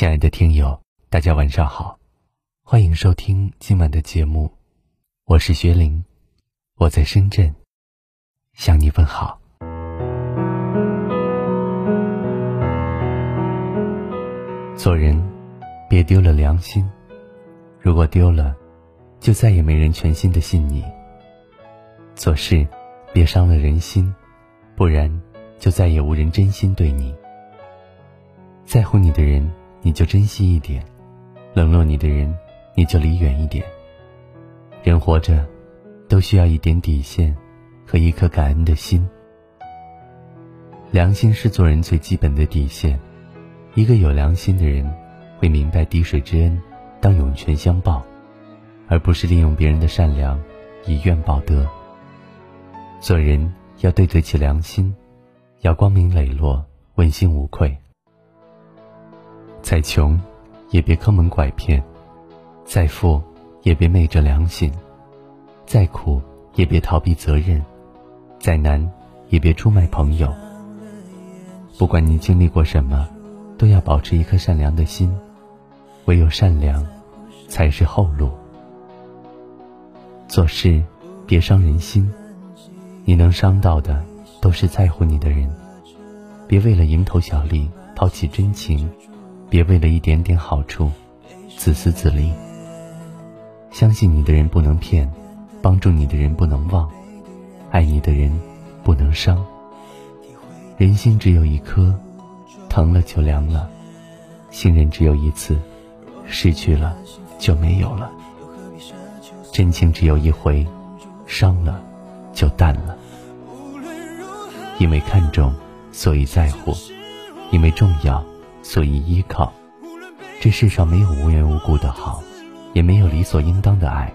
亲爱的听友，大家晚上好，欢迎收听今晚的节目，我是薛林，我在深圳向你问好。做人别丢了良心，如果丢了，就再也没人全心的信你。做事别伤了人心，不然就再也无人真心对你。在乎你的人。你就珍惜一点，冷落你的人，你就离远一点。人活着，都需要一点底线和一颗感恩的心。良心是做人最基本的底线。一个有良心的人，会明白滴水之恩当涌泉相报，而不是利用别人的善良以怨报德。做人要对得起良心，要光明磊落，问心无愧。再穷，也别坑蒙拐骗；再富，也别昧着良心；再苦，也别逃避责任；再难，也别出卖朋友。不管你经历过什么，都要保持一颗善良的心。唯有善良，才是后路。做事别伤人心，你能伤到的，都是在乎你的人。别为了蝇头小利，抛弃真情。别为了一点点好处，自私自利。相信你的人不能骗，帮助你的人不能忘，爱你的人不能伤。人心只有一颗，疼了就凉了；信任只有一次，失去了就没有了；真情只有一回，伤了就淡了。因为看重，所以在乎；因为重要。所以依靠，这世上没有无缘无故的好，也没有理所应当的爱。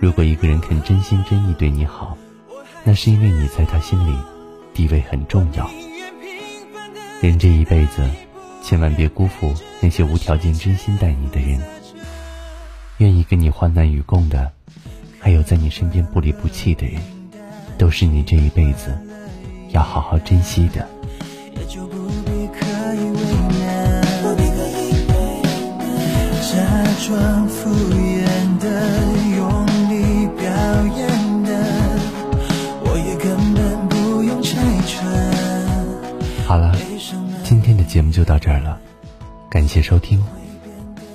如果一个人肯真心真意对你好，那是因为你在他心里地位很重要。人这一辈子，千万别辜负那些无条件真心待你的人。愿意跟你患难与共的，还有在你身边不离不弃的人，都是你这一辈子要好好珍惜的也就不必刻意为。装敷衍的，用力表演的，我也根本不用拆穿。好了，今天的节目就到这儿了，感谢收听。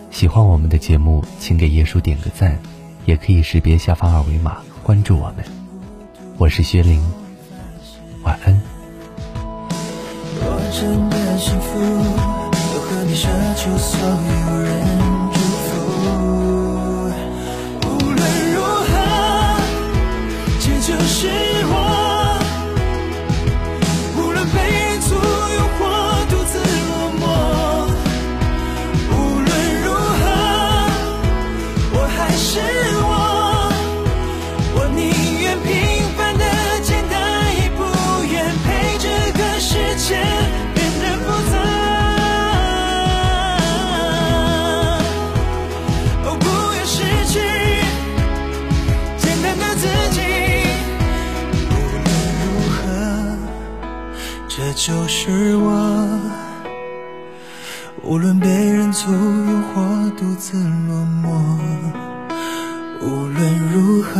喜欢我们的节目，请给叶叔点个赞，也可以识别下方二维码关注我们。我是薛玲，晚安。若真的幸福，又何必奢求所有人？这就是我，无论被人簇拥或独自落寞，无论如何，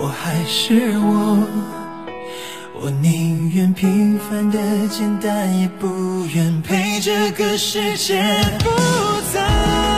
我还是我。我宁愿平凡的简单，也不愿陪这个世界复杂。